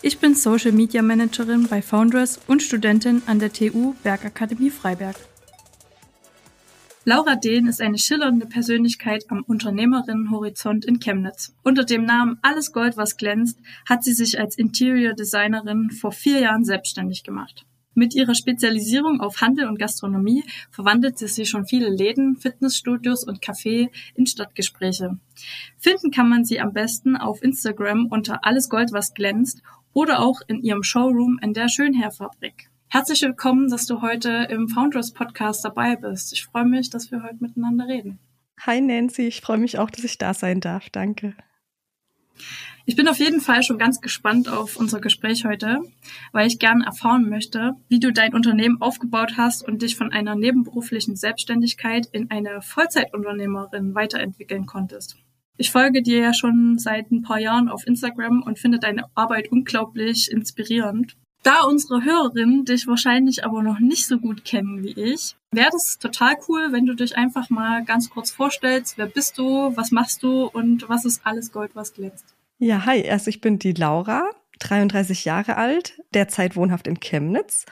Ich bin Social Media Managerin bei Foundress und Studentin an der TU Bergakademie Freiberg. Laura Dehn ist eine schillernde Persönlichkeit am Unternehmerinnenhorizont in Chemnitz. Unter dem Namen Alles Gold, was glänzt, hat sie sich als Interior Designerin vor vier Jahren selbstständig gemacht. Mit ihrer Spezialisierung auf Handel und Gastronomie verwandelte sie schon viele Läden, Fitnessstudios und Café in Stadtgespräche. Finden kann man sie am besten auf Instagram unter Alles Gold, was glänzt oder auch in ihrem Showroom in der Schönherfabrik. Herzlich willkommen, dass du heute im Founders Podcast dabei bist. Ich freue mich, dass wir heute miteinander reden. Hi Nancy, ich freue mich auch, dass ich da sein darf. Danke. Ich bin auf jeden Fall schon ganz gespannt auf unser Gespräch heute, weil ich gerne erfahren möchte, wie du dein Unternehmen aufgebaut hast und dich von einer nebenberuflichen Selbstständigkeit in eine Vollzeitunternehmerin weiterentwickeln konntest. Ich folge dir ja schon seit ein paar Jahren auf Instagram und finde deine Arbeit unglaublich inspirierend. Da unsere Hörerinnen dich wahrscheinlich aber noch nicht so gut kennen wie ich, wäre das total cool, wenn du dich einfach mal ganz kurz vorstellst. Wer bist du? Was machst du? Und was ist alles Gold, was glänzt? Ja, hi. Also ich bin die Laura, 33 Jahre alt, derzeit wohnhaft in Chemnitz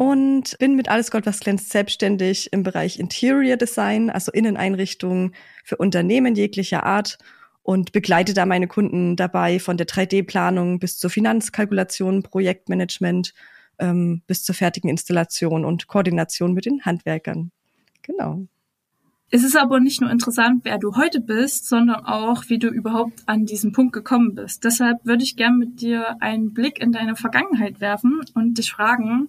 und bin mit Alles Gold, was glänzt selbstständig im Bereich Interior Design, also Inneneinrichtungen für Unternehmen jeglicher Art und begleite da meine Kunden dabei von der 3D-Planung bis zur Finanzkalkulation, Projektmanagement ähm, bis zur fertigen Installation und Koordination mit den Handwerkern. Genau. Es ist aber nicht nur interessant, wer du heute bist, sondern auch, wie du überhaupt an diesen Punkt gekommen bist. Deshalb würde ich gern mit dir einen Blick in deine Vergangenheit werfen und dich fragen,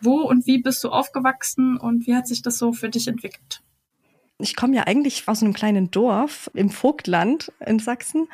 wo und wie bist du aufgewachsen und wie hat sich das so für dich entwickelt? Ich komme ja eigentlich aus einem kleinen Dorf im Vogtland in Sachsen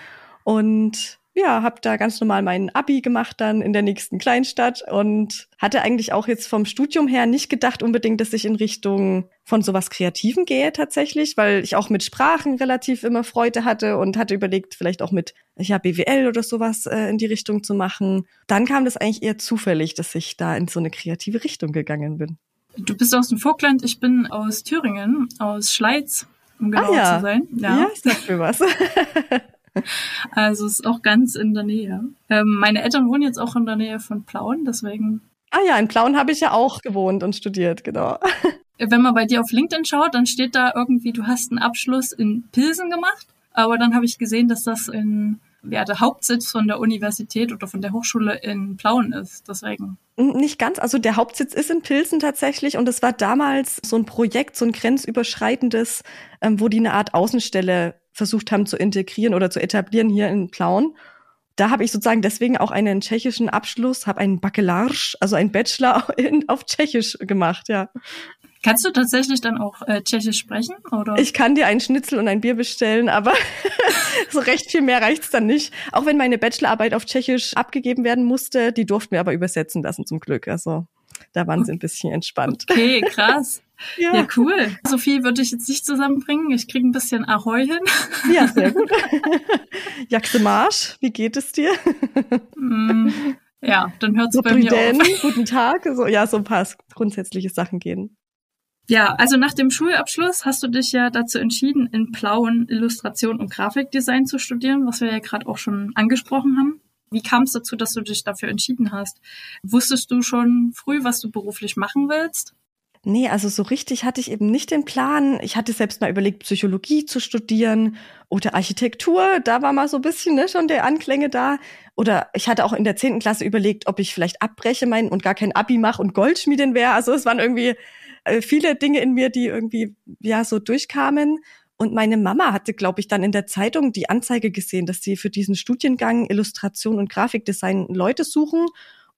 und ja, habe da ganz normal meinen Abi gemacht dann in der nächsten Kleinstadt und hatte eigentlich auch jetzt vom Studium her nicht gedacht unbedingt, dass ich in Richtung von sowas Kreativen gehe tatsächlich, weil ich auch mit Sprachen relativ immer Freude hatte und hatte überlegt, vielleicht auch mit ja BWL oder sowas äh, in die Richtung zu machen. Dann kam das eigentlich eher zufällig, dass ich da in so eine kreative Richtung gegangen bin. Du bist aus dem Vogtland, ich bin aus Thüringen, aus Schleiz, um genau ah, ja. zu sein. Ja, ja sag mir was. Also es ist auch ganz in der Nähe. Ähm, meine Eltern wohnen jetzt auch in der Nähe von Plauen, deswegen. Ah ja, in Plauen habe ich ja auch gewohnt und studiert, genau. Wenn man bei dir auf LinkedIn schaut, dann steht da irgendwie, du hast einen Abschluss in Pilsen gemacht. Aber dann habe ich gesehen, dass das in ja, der Hauptsitz von der Universität oder von der Hochschule in Plauen ist. Deswegen. Nicht ganz. Also der Hauptsitz ist in Pilsen tatsächlich und es war damals so ein Projekt, so ein grenzüberschreitendes, ähm, wo die eine Art Außenstelle versucht haben zu integrieren oder zu etablieren hier in Plauen. Da habe ich sozusagen deswegen auch einen tschechischen Abschluss, habe einen Bachelorsch, also einen Bachelor in, auf Tschechisch gemacht, ja. Kannst du tatsächlich dann auch äh, Tschechisch sprechen? Oder? Ich kann dir einen Schnitzel und ein Bier bestellen, aber so recht viel mehr reicht's dann nicht. Auch wenn meine Bachelorarbeit auf Tschechisch abgegeben werden musste, die durften wir aber übersetzen lassen zum Glück. Also da waren sie ein bisschen entspannt. Okay, krass. Ja. ja, cool. So viel würde ich jetzt nicht zusammenbringen. Ich kriege ein bisschen Ahoi hin. Ja, sehr gut. Jaxe Marsch, wie geht es dir? Mm, ja, dann hört es so bei mir auf. Guten Tag. So, ja, so ein paar grundsätzliche Sachen gehen. Ja, also nach dem Schulabschluss hast du dich ja dazu entschieden, in Plauen Illustration und Grafikdesign zu studieren, was wir ja gerade auch schon angesprochen haben. Wie kam es dazu, dass du dich dafür entschieden hast? Wusstest du schon früh, was du beruflich machen willst? Nee, also so richtig hatte ich eben nicht den Plan. Ich hatte selbst mal überlegt, Psychologie zu studieren oder Architektur. Da war mal so ein bisschen ne, schon der Anklänge da. Oder ich hatte auch in der zehnten Klasse überlegt, ob ich vielleicht abbreche mein und gar kein Abi mache und Goldschmiedin wäre. Also es waren irgendwie äh, viele Dinge in mir, die irgendwie ja so durchkamen. Und meine Mama hatte, glaube ich, dann in der Zeitung die Anzeige gesehen, dass sie für diesen Studiengang Illustration und Grafikdesign Leute suchen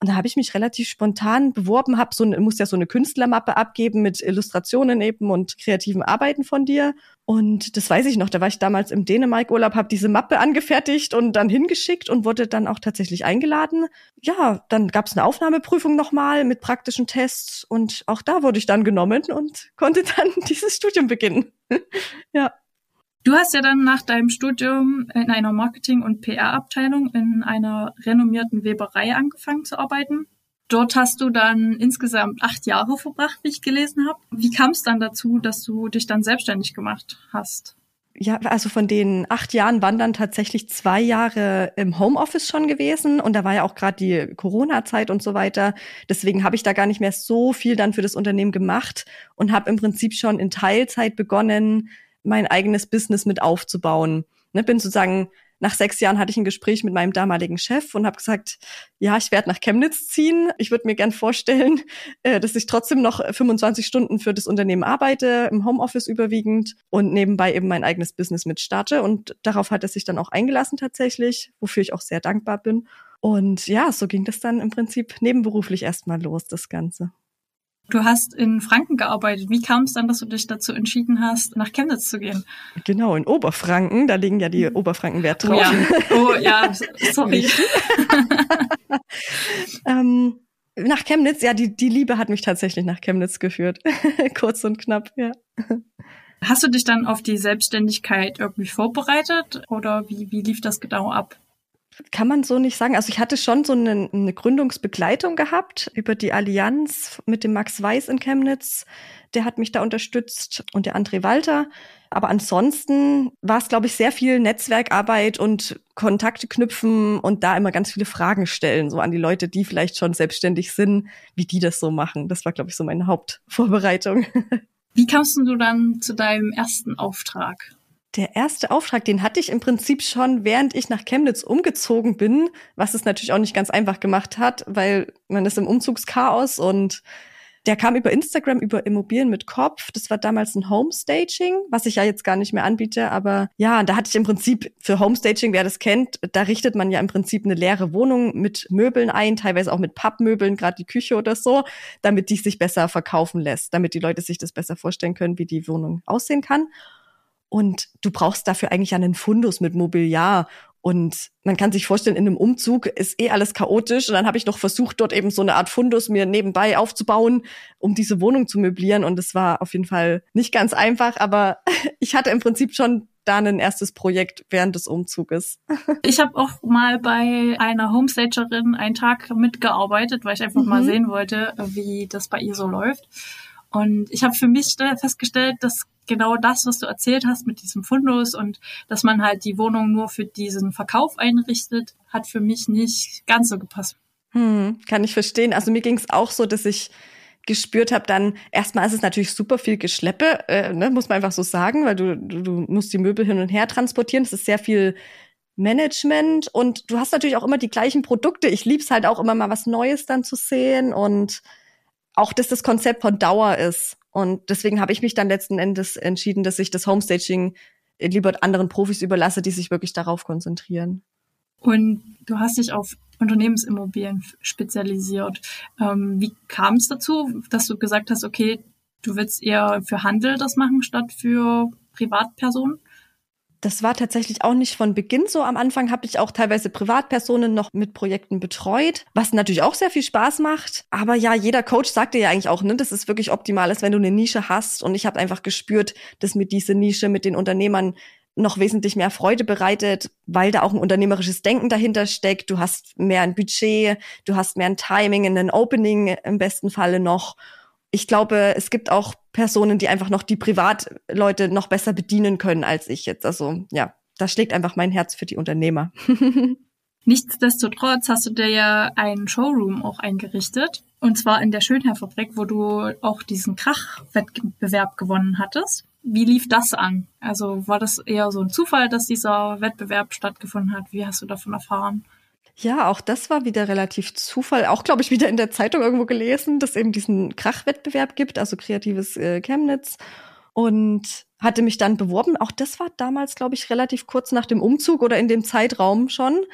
Und da habe ich mich relativ spontan beworben, habe so, muss ja so eine Künstlermappe abgeben mit Illustrationen eben und kreativen Arbeiten von dir. Und das weiß ich noch, da war ich damals im Dänemark-Urlaub, habe diese Mappe angefertigt und dann hingeschickt und wurde dann auch tatsächlich eingeladen. Ja, dann gab es eine Aufnahmeprüfung nochmal mit praktischen Tests und auch da wurde ich dann genommen und konnte dann dieses Studium beginnen. ja. Du hast ja dann nach deinem Studium in einer Marketing- und PR-Abteilung in einer renommierten Weberei angefangen zu arbeiten. Dort hast du dann insgesamt acht Jahre verbracht, wie ich gelesen habe. Wie kam es dann dazu, dass du dich dann selbstständig gemacht hast? Ja, also von den acht Jahren waren dann tatsächlich zwei Jahre im Homeoffice schon gewesen und da war ja auch gerade die Corona-Zeit und so weiter. Deswegen habe ich da gar nicht mehr so viel dann für das Unternehmen gemacht und habe im Prinzip schon in Teilzeit begonnen, mein eigenes Business mit aufzubauen. Ne, bin sozusagen nach sechs Jahren hatte ich ein Gespräch mit meinem damaligen Chef und habe gesagt, ja, ich werde nach Chemnitz ziehen. Ich würde mir gern vorstellen, äh, dass ich trotzdem noch 25 Stunden für das Unternehmen arbeite, im Homeoffice überwiegend und nebenbei eben mein eigenes Business mit starte. Und darauf hat er sich dann auch eingelassen tatsächlich, wofür ich auch sehr dankbar bin. Und ja, so ging das dann im Prinzip nebenberuflich erstmal los, das Ganze. Du hast in Franken gearbeitet. Wie kam es dann, dass du dich dazu entschieden hast, nach Chemnitz zu gehen? Genau, in Oberfranken. Da liegen ja die mhm. Oberfranken Wert drauf. Oh ja, oh, ja sorry. ähm, nach Chemnitz, ja, die, die Liebe hat mich tatsächlich nach Chemnitz geführt. Kurz und knapp, ja. Hast du dich dann auf die Selbstständigkeit irgendwie vorbereitet oder wie, wie lief das genau ab? Kann man so nicht sagen. Also ich hatte schon so eine, eine, Gründungsbegleitung gehabt über die Allianz mit dem Max Weiß in Chemnitz. Der hat mich da unterstützt und der André Walter. Aber ansonsten war es, glaube ich, sehr viel Netzwerkarbeit und Kontakte knüpfen und da immer ganz viele Fragen stellen, so an die Leute, die vielleicht schon selbstständig sind, wie die das so machen. Das war, glaube ich, so meine Hauptvorbereitung. Wie kamst du dann zu deinem ersten Auftrag? Der erste Auftrag, den hatte ich im Prinzip schon, während ich nach Chemnitz umgezogen bin, was es natürlich auch nicht ganz einfach gemacht hat, weil man ist im Umzugschaos und der kam über Instagram, über Immobilien mit Kopf. Das war damals ein Homestaging, was ich ja jetzt gar nicht mehr anbiete. Aber ja, da hatte ich im Prinzip für Homestaging, wer das kennt, da richtet man ja im Prinzip eine leere Wohnung mit Möbeln ein, teilweise auch mit Pappmöbeln, gerade die Küche oder so, damit die sich besser verkaufen lässt, damit die Leute sich das besser vorstellen können, wie die Wohnung aussehen kann. Und du brauchst dafür eigentlich einen Fundus mit Mobiliar. Und man kann sich vorstellen, in einem Umzug ist eh alles chaotisch. Und dann habe ich noch versucht, dort eben so eine Art Fundus mir nebenbei aufzubauen, um diese Wohnung zu möblieren. Und es war auf jeden Fall nicht ganz einfach, aber ich hatte im Prinzip schon da ein erstes Projekt während des Umzuges. Ich habe auch mal bei einer Homestagerin einen Tag mitgearbeitet, weil ich einfach mhm. mal sehen wollte, wie das bei ihr so läuft. Und ich habe für mich festgestellt, dass genau das, was du erzählt hast mit diesem Fundus und dass man halt die Wohnung nur für diesen Verkauf einrichtet, hat für mich nicht ganz so gepasst. Hm, kann ich verstehen. Also mir ging es auch so, dass ich gespürt habe, dann erstmal ist es natürlich super viel Geschleppe, äh, ne, muss man einfach so sagen, weil du, du, du musst die Möbel hin und her transportieren. Das ist sehr viel Management und du hast natürlich auch immer die gleichen Produkte. Ich lieb's halt auch immer mal was Neues dann zu sehen und auch, dass das Konzept von Dauer ist. Und deswegen habe ich mich dann letzten Endes entschieden, dass ich das Homestaging lieber anderen Profis überlasse, die sich wirklich darauf konzentrieren. Und du hast dich auf Unternehmensimmobilien spezialisiert. Ähm, wie kam es dazu, dass du gesagt hast, okay, du willst eher für Handel das machen statt für Privatpersonen? Das war tatsächlich auch nicht von Beginn so. Am Anfang habe ich auch teilweise Privatpersonen noch mit Projekten betreut, was natürlich auch sehr viel Spaß macht. Aber ja, jeder Coach sagte ja eigentlich auch, ne, dass es wirklich optimal ist, wenn du eine Nische hast. Und ich habe einfach gespürt, dass mir diese Nische mit den Unternehmern noch wesentlich mehr Freude bereitet, weil da auch ein unternehmerisches Denken dahinter steckt. Du hast mehr ein Budget, du hast mehr ein Timing, ein Opening im besten Falle noch ich glaube, es gibt auch Personen, die einfach noch die Privatleute noch besser bedienen können als ich jetzt. Also ja, da schlägt einfach mein Herz für die Unternehmer. Nichtsdestotrotz hast du dir ja einen Showroom auch eingerichtet. Und zwar in der Schönherfabrik, wo du auch diesen Krachwettbewerb gewonnen hattest. Wie lief das an? Also war das eher so ein Zufall, dass dieser Wettbewerb stattgefunden hat? Wie hast du davon erfahren? Ja, auch das war wieder relativ Zufall. Auch, glaube ich, wieder in der Zeitung irgendwo gelesen, dass eben diesen Krachwettbewerb gibt, also kreatives äh, Chemnitz. Und hatte mich dann beworben. Auch das war damals, glaube ich, relativ kurz nach dem Umzug oder in dem Zeitraum schon.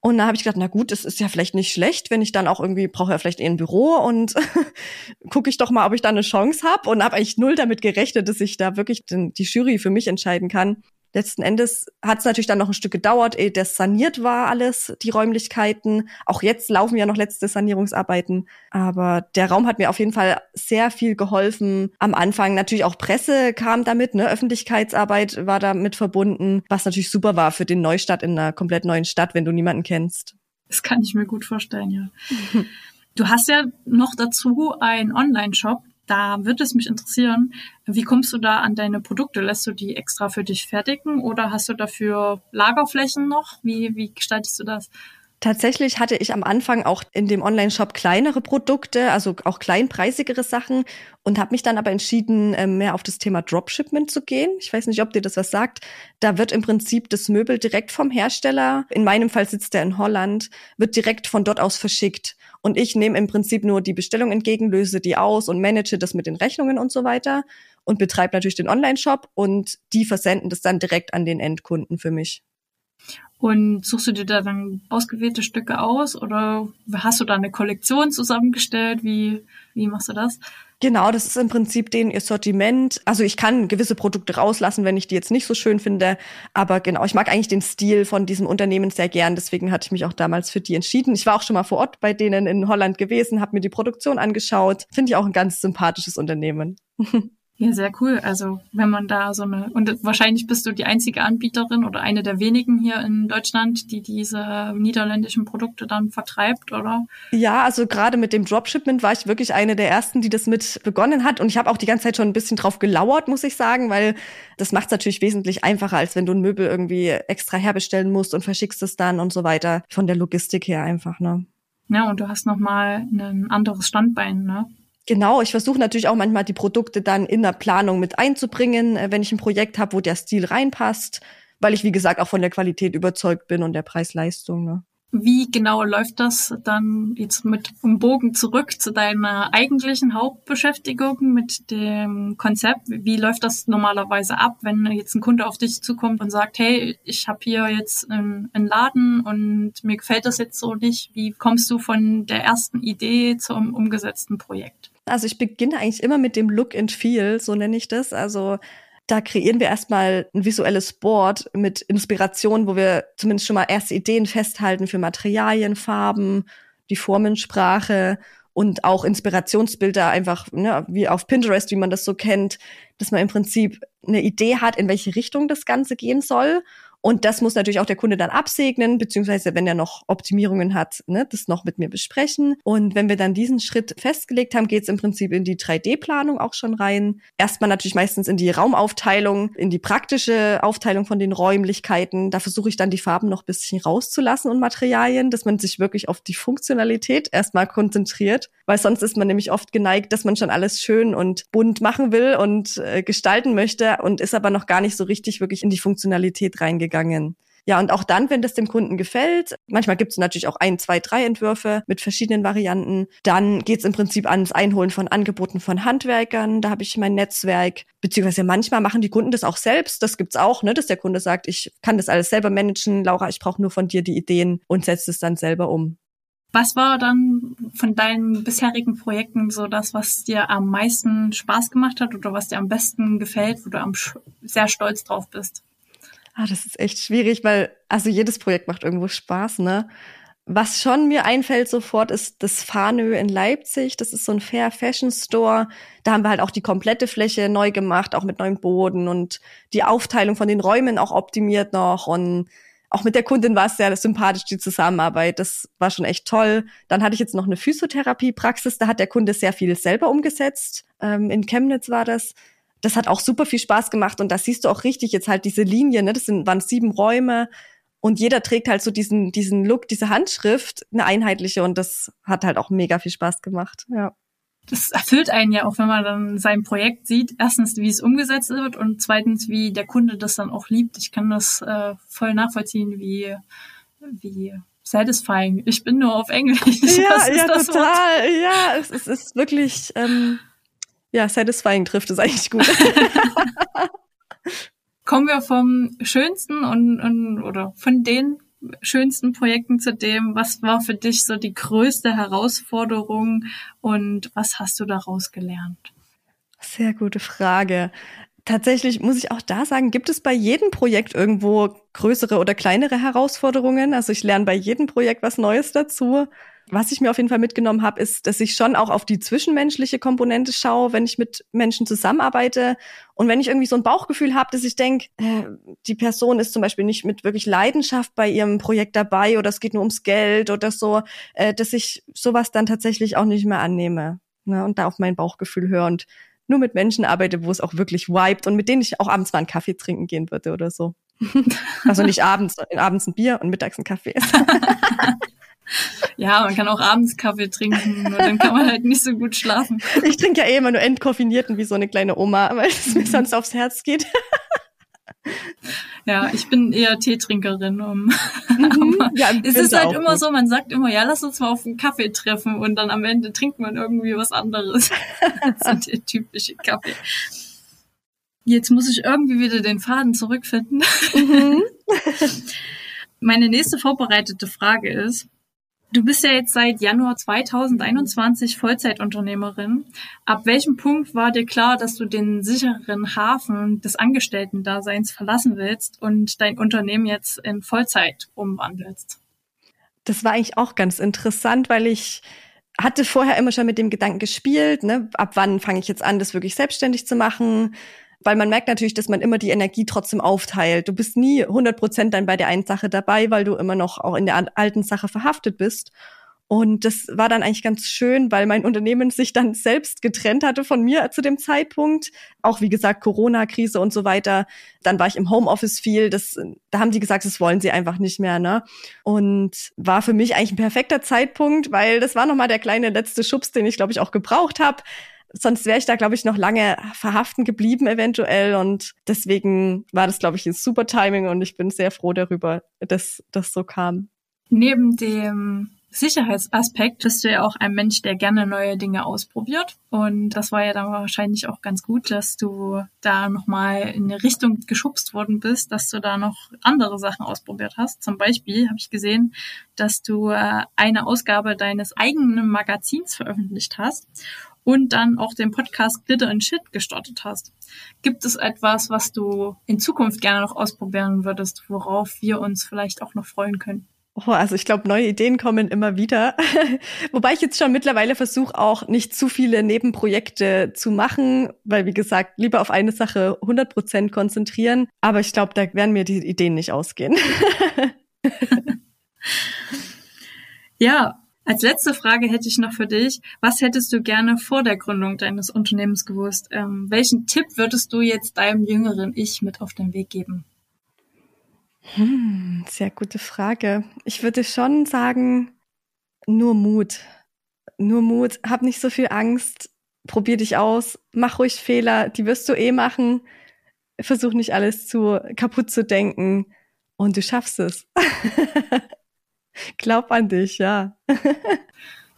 Und da habe ich gedacht, na gut, es ist ja vielleicht nicht schlecht, wenn ich dann auch irgendwie brauche ja vielleicht eher ein Büro und gucke ich doch mal, ob ich da eine Chance habe und habe eigentlich null damit gerechnet, dass ich da wirklich den, die Jury für mich entscheiden kann letzten Endes hat es natürlich dann noch ein Stück gedauert, ehe das saniert war alles, die Räumlichkeiten. Auch jetzt laufen ja noch letzte Sanierungsarbeiten. Aber der Raum hat mir auf jeden Fall sehr viel geholfen. Am Anfang natürlich auch Presse kam damit, ne? Öffentlichkeitsarbeit war damit verbunden, was natürlich super war für den Neustart in einer komplett neuen Stadt, wenn du niemanden kennst. Das kann ich mir gut vorstellen, ja. Du hast ja noch dazu einen Online-Shop, da würde es mich interessieren, wie kommst du da an deine Produkte? Lässt du die extra für dich fertigen oder hast du dafür Lagerflächen noch? Wie, wie gestaltest du das? Tatsächlich hatte ich am Anfang auch in dem Online-Shop kleinere Produkte, also auch kleinpreisigere Sachen und habe mich dann aber entschieden, ähm, mehr auf das Thema Dropshipment zu gehen. Ich weiß nicht, ob dir das was sagt. Da wird im Prinzip das Möbel direkt vom Hersteller, in meinem Fall sitzt er in Holland, wird direkt von dort aus verschickt. Und ich nehme im Prinzip nur die Bestellung entgegen, löse die aus und manage das mit den Rechnungen und so weiter und betreibe natürlich den Online-Shop und die versenden das dann direkt an den Endkunden für mich. Und suchst du dir da dann ausgewählte Stücke aus oder hast du da eine Kollektion zusammengestellt? Wie, wie machst du das? Genau, das ist im Prinzip den Sortiment. Also ich kann gewisse Produkte rauslassen, wenn ich die jetzt nicht so schön finde. Aber genau, ich mag eigentlich den Stil von diesem Unternehmen sehr gern. Deswegen hatte ich mich auch damals für die entschieden. Ich war auch schon mal vor Ort bei denen in Holland gewesen, habe mir die Produktion angeschaut. Finde ich auch ein ganz sympathisches Unternehmen. Ja, sehr cool. Also wenn man da so eine und wahrscheinlich bist du die einzige Anbieterin oder eine der wenigen hier in Deutschland, die diese niederländischen Produkte dann vertreibt, oder? Ja, also gerade mit dem Dropshipment war ich wirklich eine der ersten, die das mit begonnen hat und ich habe auch die ganze Zeit schon ein bisschen drauf gelauert, muss ich sagen, weil das macht es natürlich wesentlich einfacher, als wenn du ein Möbel irgendwie extra herbestellen musst und verschickst es dann und so weiter. Von der Logistik her einfach, ne? Ja, und du hast noch mal ein anderes Standbein, ne? Genau, ich versuche natürlich auch manchmal die Produkte dann in der Planung mit einzubringen, äh, wenn ich ein Projekt habe, wo der Stil reinpasst, weil ich, wie gesagt, auch von der Qualität überzeugt bin und der Preis-Leistung. Ne? Wie genau läuft das dann jetzt mit dem Bogen zurück zu deiner eigentlichen Hauptbeschäftigung mit dem Konzept? Wie läuft das normalerweise ab, wenn jetzt ein Kunde auf dich zukommt und sagt, hey, ich habe hier jetzt einen, einen, Laden und mir gefällt das jetzt so nicht. Wie kommst du von der ersten Idee zum umgesetzten Projekt? Also ich beginne eigentlich immer mit dem Look and Feel, so nenne ich das. Also da kreieren wir erstmal ein visuelles Board mit Inspiration, wo wir zumindest schon mal erste Ideen festhalten für Materialien, Farben, die Formensprache und auch Inspirationsbilder einfach, ne, wie auf Pinterest, wie man das so kennt, dass man im Prinzip eine Idee hat, in welche Richtung das Ganze gehen soll und das muss natürlich auch der Kunde dann absegnen, beziehungsweise wenn er noch Optimierungen hat, ne, das noch mit mir besprechen. Und wenn wir dann diesen Schritt festgelegt haben, geht es im Prinzip in die 3D-Planung auch schon rein. Erstmal natürlich meistens in die Raumaufteilung, in die praktische Aufteilung von den Räumlichkeiten. Da versuche ich dann die Farben noch bisschen rauszulassen und Materialien, dass man sich wirklich auf die Funktionalität erstmal konzentriert, weil sonst ist man nämlich oft geneigt, dass man schon alles schön und bunt machen will und äh, gestalten möchte und ist aber noch gar nicht so richtig wirklich in die Funktionalität reingegangen gegangen. Ja, und auch dann, wenn das dem Kunden gefällt, manchmal gibt es natürlich auch ein, zwei, drei Entwürfe mit verschiedenen Varianten, dann geht es im Prinzip ans Einholen von Angeboten von Handwerkern. Da habe ich mein Netzwerk, beziehungsweise manchmal machen die Kunden das auch selbst. Das gibt's auch, ne, dass der Kunde sagt, ich kann das alles selber managen, Laura, ich brauche nur von dir die Ideen und setze es dann selber um. Was war dann von deinen bisherigen Projekten so das, was dir am meisten Spaß gemacht hat oder was dir am besten gefällt, wo du am sehr stolz drauf bist? Ah, das ist echt schwierig, weil also jedes Projekt macht irgendwo Spaß, ne? Was schon mir einfällt sofort ist das Fahnö in Leipzig. Das ist so ein Fair Fashion Store. Da haben wir halt auch die komplette Fläche neu gemacht, auch mit neuem Boden und die Aufteilung von den Räumen auch optimiert noch und auch mit der Kundin war es sehr sympathisch, die Zusammenarbeit. Das war schon echt toll. Dann hatte ich jetzt noch eine Physiotherapie-Praxis. Da hat der Kunde sehr viel selber umgesetzt. Ähm, in Chemnitz war das das hat auch super viel Spaß gemacht und da siehst du auch richtig jetzt halt diese Linie, ne? Das sind, waren sieben Räume und jeder trägt halt so diesen, diesen Look, diese Handschrift, eine einheitliche und das hat halt auch mega viel Spaß gemacht, ja. Das erfüllt einen ja auch, wenn man dann sein Projekt sieht. Erstens, wie es umgesetzt wird und zweitens, wie der Kunde das dann auch liebt. Ich kann das äh, voll nachvollziehen, wie, wie satisfying. Ich bin nur auf Englisch. Ja, ja, total. Wort? Ja, es, es ist wirklich, ähm, ja, satisfying trifft es eigentlich gut. Kommen wir vom schönsten und, und oder von den schönsten Projekten zu dem, was war für dich so die größte Herausforderung und was hast du daraus gelernt? Sehr gute Frage. Tatsächlich muss ich auch da sagen, gibt es bei jedem Projekt irgendwo größere oder kleinere Herausforderungen? Also ich lerne bei jedem Projekt was Neues dazu. Was ich mir auf jeden Fall mitgenommen habe, ist, dass ich schon auch auf die zwischenmenschliche Komponente schaue, wenn ich mit Menschen zusammenarbeite. Und wenn ich irgendwie so ein Bauchgefühl habe, dass ich denke, äh, die Person ist zum Beispiel nicht mit wirklich Leidenschaft bei ihrem Projekt dabei oder es geht nur ums Geld oder so, äh, dass ich sowas dann tatsächlich auch nicht mehr annehme. Ne? Und da auf mein Bauchgefühl höre und nur mit Menschen arbeite, wo es auch wirklich vibet und mit denen ich auch abends mal einen Kaffee trinken gehen würde oder so. also nicht abends, abends ein Bier und mittags ein Kaffee. Ja, man kann auch abends Kaffee trinken, nur dann kann man halt nicht so gut schlafen. Ich trinke ja eh immer nur entkoffinierten wie so eine kleine Oma, weil es mir sonst aufs Herz geht. Ja, ich bin eher Teetrinkerin. Um, mhm, ja, es ist halt immer gut. so, man sagt immer, ja, lass uns mal auf einen Kaffee treffen und dann am Ende trinkt man irgendwie was anderes. so der typische Kaffee. Jetzt muss ich irgendwie wieder den Faden zurückfinden. Mhm. Meine nächste vorbereitete Frage ist, Du bist ja jetzt seit Januar 2021 Vollzeitunternehmerin. Ab welchem Punkt war dir klar, dass du den sicheren Hafen des Angestellten-Daseins verlassen willst und dein Unternehmen jetzt in Vollzeit umwandelst? Das war eigentlich auch ganz interessant, weil ich hatte vorher immer schon mit dem Gedanken gespielt, ne, ab wann fange ich jetzt an, das wirklich selbstständig zu machen? Weil man merkt natürlich, dass man immer die Energie trotzdem aufteilt. Du bist nie 100 Prozent dann bei der einen Sache dabei, weil du immer noch auch in der alten Sache verhaftet bist. Und das war dann eigentlich ganz schön, weil mein Unternehmen sich dann selbst getrennt hatte von mir zu dem Zeitpunkt. Auch wie gesagt, Corona-Krise und so weiter. Dann war ich im Homeoffice viel. Das, da haben die gesagt, das wollen sie einfach nicht mehr. Ne? Und war für mich eigentlich ein perfekter Zeitpunkt, weil das war nochmal der kleine letzte Schubs, den ich, glaube ich, auch gebraucht habe sonst wäre ich da, glaube ich, noch lange verhaften geblieben eventuell. Und deswegen war das, glaube ich, ein super Timing und ich bin sehr froh darüber, dass das so kam. Neben dem Sicherheitsaspekt bist du ja auch ein Mensch, der gerne neue Dinge ausprobiert. Und das war ja dann wahrscheinlich auch ganz gut, dass du da nochmal in eine Richtung geschubst worden bist, dass du da noch andere Sachen ausprobiert hast. Zum Beispiel habe ich gesehen, dass du äh, eine Ausgabe deines eigenen Magazins veröffentlicht hast und dann auch den Podcast Glitter and Shit gestartet hast. Gibt es etwas, was du in Zukunft gerne noch ausprobieren würdest, worauf wir uns vielleicht auch noch freuen können? Oh, also ich glaube, neue Ideen kommen immer wieder. Wobei ich jetzt schon mittlerweile versuche, auch nicht zu viele Nebenprojekte zu machen, weil wie gesagt, lieber auf eine Sache 100 Prozent konzentrieren. Aber ich glaube, da werden mir die Ideen nicht ausgehen. ja, als letzte Frage hätte ich noch für dich. Was hättest du gerne vor der Gründung deines Unternehmens gewusst? Ähm, welchen Tipp würdest du jetzt deinem jüngeren Ich mit auf den Weg geben? Hm, sehr gute Frage. Ich würde schon sagen, nur Mut. Nur Mut. Hab nicht so viel Angst. Probier dich aus. Mach ruhig Fehler. Die wirst du eh machen. Versuch nicht alles zu kaputt zu denken. Und du schaffst es. Glaub an dich, ja.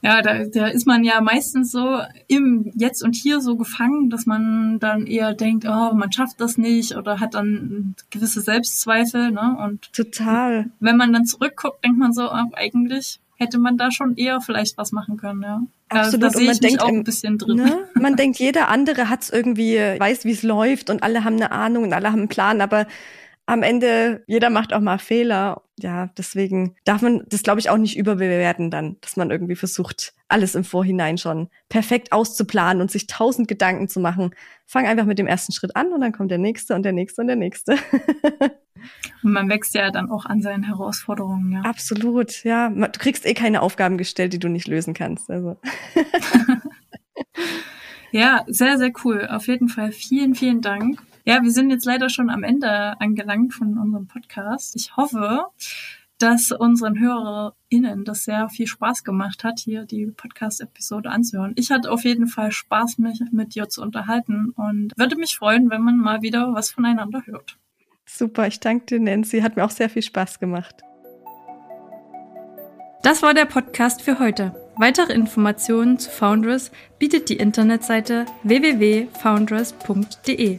Ja, da, da ist man ja meistens so im Jetzt und Hier so gefangen, dass man dann eher denkt, oh, man schafft das nicht oder hat dann gewisse Selbstzweifel, ne? Und total. Wenn man dann zurückguckt, denkt man so, oh, eigentlich hätte man da schon eher vielleicht was machen können, ja. Absolut. Da, da sehe ich denkt, auch ein bisschen drin. Ne? Man denkt, jeder andere hat's irgendwie, weiß, wie es läuft und alle haben eine Ahnung und alle haben einen Plan, aber am Ende, jeder macht auch mal Fehler. Ja, deswegen darf man das, glaube ich, auch nicht überbewerten dann, dass man irgendwie versucht, alles im Vorhinein schon perfekt auszuplanen und sich tausend Gedanken zu machen. Fang einfach mit dem ersten Schritt an und dann kommt der nächste und der nächste und der nächste. und man wächst ja dann auch an seinen Herausforderungen, ja. Absolut, ja. Du kriegst eh keine Aufgaben gestellt, die du nicht lösen kannst. Also. ja, sehr, sehr cool. Auf jeden Fall vielen, vielen Dank. Ja, wir sind jetzt leider schon am Ende angelangt von unserem Podcast. Ich hoffe, dass unseren HörerInnen das sehr viel Spaß gemacht hat, hier die Podcast-Episode anzuhören. Ich hatte auf jeden Fall Spaß, mich mit dir zu unterhalten und würde mich freuen, wenn man mal wieder was voneinander hört. Super, ich danke dir, Nancy. Hat mir auch sehr viel Spaß gemacht. Das war der Podcast für heute. Weitere Informationen zu Foundress bietet die Internetseite www.foundress.de.